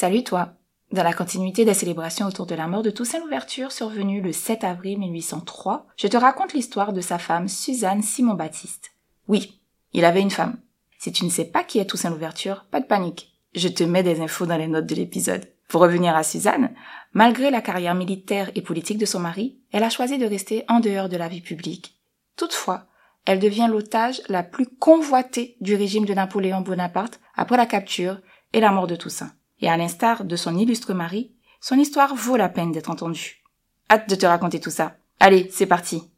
Salut toi Dans la continuité des célébrations autour de la mort de Toussaint Louverture survenue le 7 avril 1803, je te raconte l'histoire de sa femme Suzanne Simon-Baptiste. Oui, il avait une femme. Si tu ne sais pas qui est Toussaint Louverture, pas de panique. Je te mets des infos dans les notes de l'épisode. Pour revenir à Suzanne, malgré la carrière militaire et politique de son mari, elle a choisi de rester en dehors de la vie publique. Toutefois, elle devient l'otage la plus convoitée du régime de Napoléon Bonaparte après la capture et la mort de Toussaint. Et à l'instar de son illustre mari, son histoire vaut la peine d'être entendue. Hâte de te raconter tout ça. Allez, c'est parti.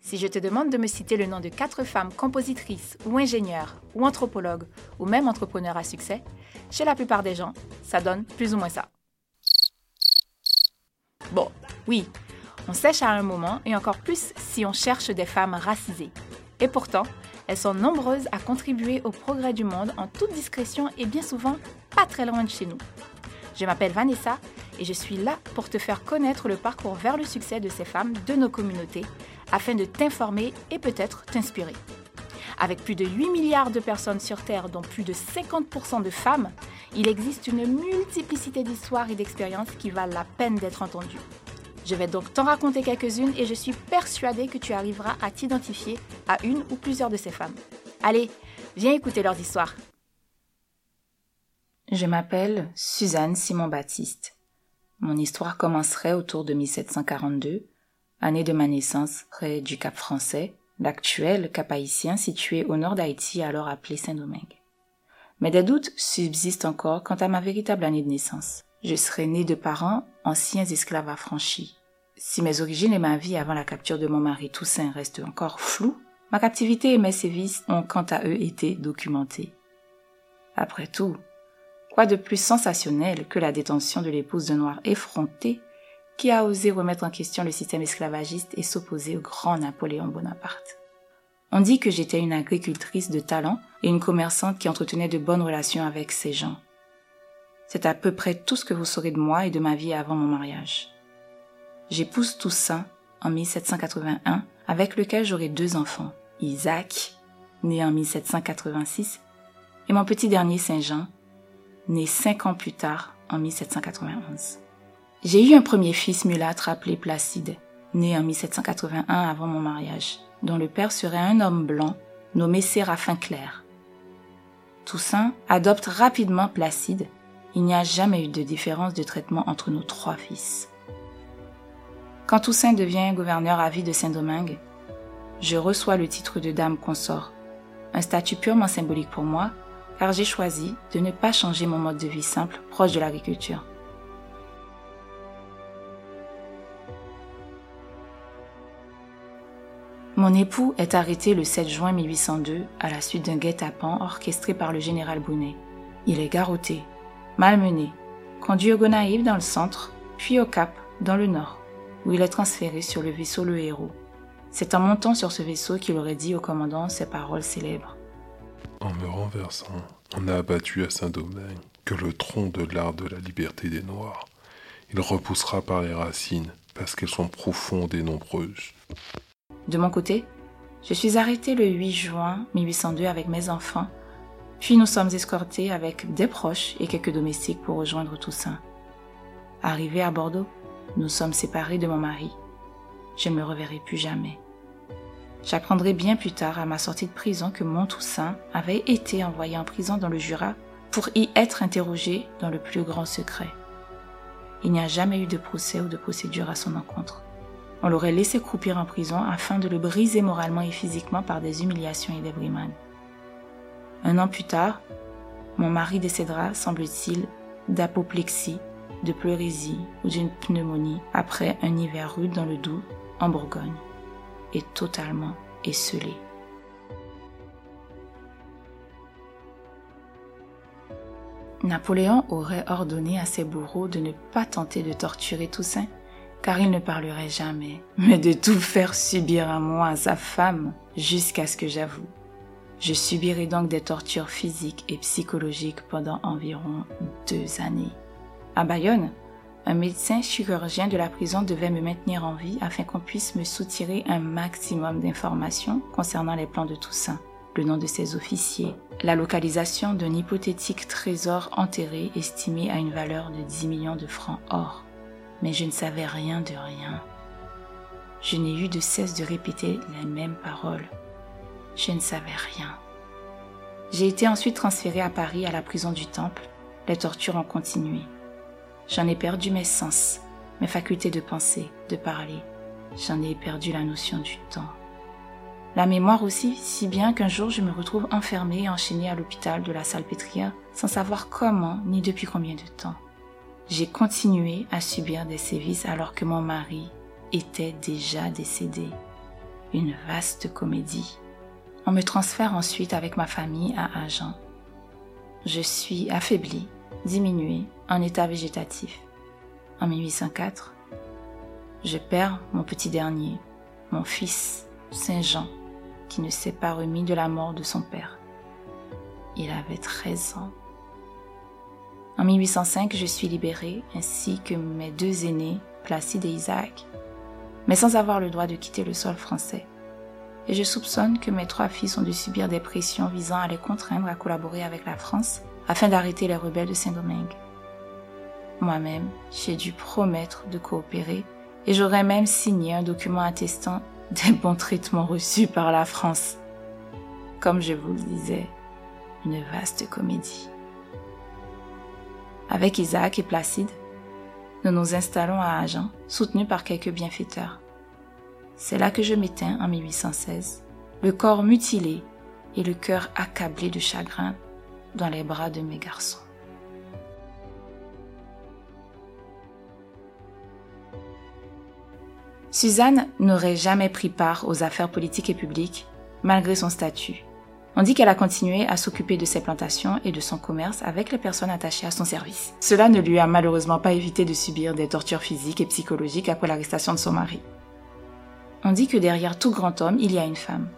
Si je te demande de me citer le nom de quatre femmes compositrices ou ingénieures ou anthropologues ou même entrepreneurs à succès, chez la plupart des gens, ça donne plus ou moins ça. Bon, oui, on sèche à un moment et encore plus si on cherche des femmes racisées. Et pourtant, elles sont nombreuses à contribuer au progrès du monde en toute discrétion et bien souvent pas très loin de chez nous. Je m'appelle Vanessa et je suis là pour te faire connaître le parcours vers le succès de ces femmes de nos communautés afin de t'informer et peut-être t'inspirer. Avec plus de 8 milliards de personnes sur Terre, dont plus de 50% de femmes, il existe une multiplicité d'histoires et d'expériences qui valent la peine d'être entendues. Je vais donc t'en raconter quelques-unes et je suis persuadée que tu arriveras à t'identifier à une ou plusieurs de ces femmes. Allez, viens écouter leurs histoires. Je m'appelle Suzanne Simon-Baptiste. Mon histoire commencerait autour de 1742 année de ma naissance près du Cap français, l'actuel Cap haïtien situé au nord d'Haïti alors appelé Saint-Domingue. Mais des doutes subsistent encore quant à ma véritable année de naissance. Je serais né de parents anciens esclaves affranchis. Si mes origines et ma vie avant la capture de mon mari Toussaint restent encore floues, ma captivité et mes sévices ont quant à eux été documentés. Après tout, quoi de plus sensationnel que la détention de l'épouse d'un noir effronté qui a osé remettre en question le système esclavagiste et s'opposer au grand Napoléon Bonaparte? On dit que j'étais une agricultrice de talent et une commerçante qui entretenait de bonnes relations avec ces gens. C'est à peu près tout ce que vous saurez de moi et de ma vie avant mon mariage. J'épouse Toussaint en 1781, avec lequel j'aurai deux enfants, Isaac, né en 1786, et mon petit dernier Saint-Jean, né cinq ans plus tard en 1791. J'ai eu un premier fils mulâtre appelé Placide, né en 1781 avant mon mariage, dont le père serait un homme blanc nommé Séraphin Clair. Toussaint adopte rapidement Placide. Il n'y a jamais eu de différence de traitement entre nos trois fils. Quand Toussaint devient gouverneur à vie de Saint-Domingue, je reçois le titre de dame consort, un statut purement symbolique pour moi, car j'ai choisi de ne pas changer mon mode de vie simple proche de l'agriculture. Mon époux est arrêté le 7 juin 1802 à la suite d'un guet-apens orchestré par le général Bounet. Il est garrotté, malmené, conduit au Gonaïve dans le centre, puis au Cap, dans le nord, où il est transféré sur le vaisseau Le Héros. C'est en montant sur ce vaisseau qu'il aurait dit au commandant ces paroles célèbres. En me renversant, on a abattu à Saint-Domingue que le tronc de l'arbre de la liberté des Noirs. Il repoussera par les racines, parce qu'elles sont profondes et nombreuses. De mon côté, je suis arrêtée le 8 juin 1802 avec mes enfants, puis nous sommes escortés avec des proches et quelques domestiques pour rejoindre Toussaint. Arrivés à Bordeaux, nous sommes séparés de mon mari. Je ne me reverrai plus jamais. J'apprendrai bien plus tard à ma sortie de prison que mon Toussaint avait été envoyé en prison dans le Jura pour y être interrogé dans le plus grand secret. Il n'y a jamais eu de procès ou de procédure à son encontre. On l'aurait laissé croupir en prison afin de le briser moralement et physiquement par des humiliations et des brimades. Un an plus tard, mon mari décédera, semble-t-il, d'apoplexie, de pleurésie ou d'une pneumonie après un hiver rude dans le Doubs, en Bourgogne, et totalement esselé. Napoléon aurait ordonné à ses bourreaux de ne pas tenter de torturer Toussaint car il ne parlerait jamais, mais de tout faire subir à moi, à sa femme, jusqu'à ce que j'avoue. Je subirai donc des tortures physiques et psychologiques pendant environ deux années. À Bayonne, un médecin chirurgien de la prison devait me maintenir en vie afin qu'on puisse me soutirer un maximum d'informations concernant les plans de Toussaint. le nom de ses officiers, la localisation d'un hypothétique trésor enterré estimé à une valeur de 10 millions de francs or. Mais je ne savais rien de rien. Je n'ai eu de cesse de répéter les mêmes paroles. Je ne savais rien. J'ai été ensuite transféré à Paris à la prison du Temple. Les tortures ont continué. J'en ai perdu mes sens, mes facultés de penser, de parler. J'en ai perdu la notion du temps. La mémoire aussi, si bien qu'un jour je me retrouve enfermée et enchaînée à l'hôpital de la Salpêtrière sans savoir comment ni depuis combien de temps. J'ai continué à subir des sévices alors que mon mari était déjà décédé. Une vaste comédie. On me transfère ensuite avec ma famille à Agen. Je suis affaiblie, diminuée, en état végétatif. En 1804, je perds mon petit dernier, mon fils, Saint Jean, qui ne s'est pas remis de la mort de son père. Il avait 13 ans. En 1805, je suis libérée, ainsi que mes deux aînés, Placide et Isaac, mais sans avoir le droit de quitter le sol français et je soupçonne que mes trois filles ont dû subir des pressions visant à les contraindre à collaborer avec la France afin d'arrêter les rebelles de Saint-Domingue. Moi-même, j'ai dû promettre de coopérer et j'aurais même signé un document attestant des bons traitements reçus par la France. Comme je vous le disais, une vaste comédie. Avec Isaac et Placide, nous nous installons à Agen, soutenus par quelques bienfaiteurs. C'est là que je m'éteins en 1816, le corps mutilé et le cœur accablé de chagrin dans les bras de mes garçons. Suzanne n'aurait jamais pris part aux affaires politiques et publiques, malgré son statut. On dit qu'elle a continué à s'occuper de ses plantations et de son commerce avec les personnes attachées à son service. Cela ne lui a malheureusement pas évité de subir des tortures physiques et psychologiques après l'arrestation de son mari. On dit que derrière tout grand homme, il y a une femme.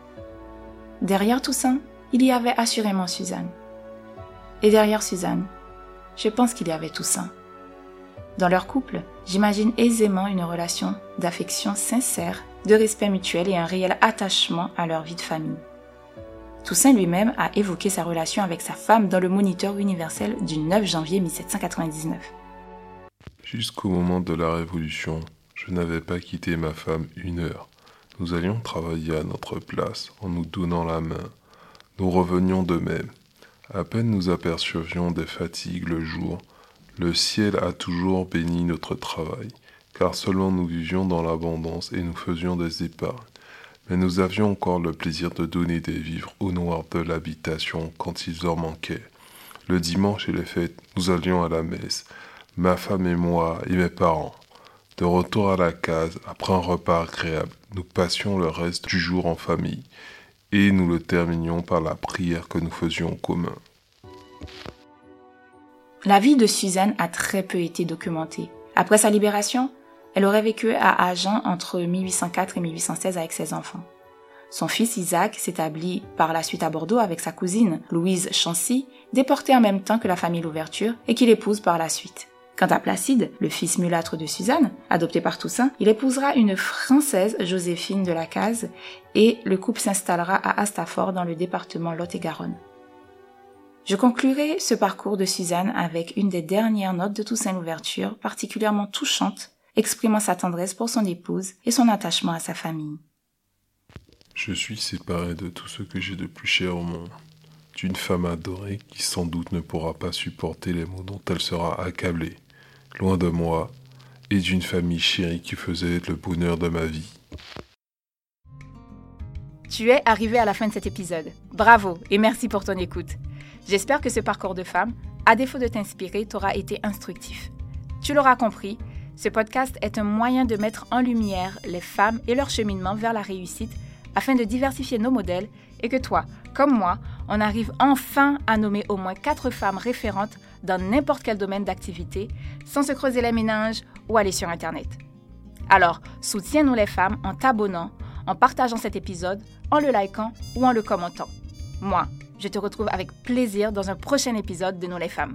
Derrière ça, il y avait assurément Suzanne. Et derrière Suzanne, je pense qu'il y avait Toussaint. Dans leur couple, j'imagine aisément une relation d'affection sincère, de respect mutuel et un réel attachement à leur vie de famille. Toussaint lui-même a évoqué sa relation avec sa femme dans le Moniteur universel du 9 janvier 1799. Jusqu'au moment de la Révolution, je n'avais pas quitté ma femme une heure. Nous allions travailler à notre place en nous donnant la main. Nous revenions de même. À peine nous apercevions des fatigues le jour, le ciel a toujours béni notre travail, car seulement nous vivions dans l'abondance et nous faisions des épargnes. Mais nous avions encore le plaisir de donner des vivres aux noirs de l'habitation quand ils en manquaient. Le dimanche et les fêtes, nous allions à la messe, ma femme et moi et mes parents. De retour à la case, après un repas agréable, nous passions le reste du jour en famille, et nous le terminions par la prière que nous faisions en commun. La vie de Suzanne a très peu été documentée. Après sa libération, elle aurait vécu à Agen entre 1804 et 1816 avec ses enfants. Son fils Isaac s'établit par la suite à Bordeaux avec sa cousine Louise Chancy, déportée en même temps que la famille Louverture et qu'il épouse par la suite. Quant à Placide, le fils mulâtre de Suzanne, adopté par Toussaint, il épousera une Française, Joséphine de la Case, et le couple s'installera à Astafort dans le département Lot-et-Garonne. Je conclurai ce parcours de Suzanne avec une des dernières notes de Toussaint Louverture, particulièrement touchante, exprimant sa tendresse pour son épouse et son attachement à sa famille. Je suis séparé de tout ce que j'ai de plus cher au monde d'une femme adorée qui sans doute ne pourra pas supporter les mots dont elle sera accablée loin de moi, et d'une famille chérie qui faisait le bonheur de ma vie. Tu es arrivé à la fin de cet épisode. Bravo et merci pour ton écoute. J'espère que ce parcours de femme, à défaut de t'inspirer, t'aura été instructif. Tu l'auras compris, ce podcast est un moyen de mettre en lumière les femmes et leur cheminement vers la réussite afin de diversifier nos modèles et que toi, comme moi, on arrive enfin à nommer au moins quatre femmes référentes dans n'importe quel domaine d'activité sans se creuser les méninges ou aller sur Internet. Alors, soutiens-nous les femmes en t'abonnant, en partageant cet épisode, en le likant ou en le commentant. Moi, je te retrouve avec plaisir dans un prochain épisode de Nous les femmes.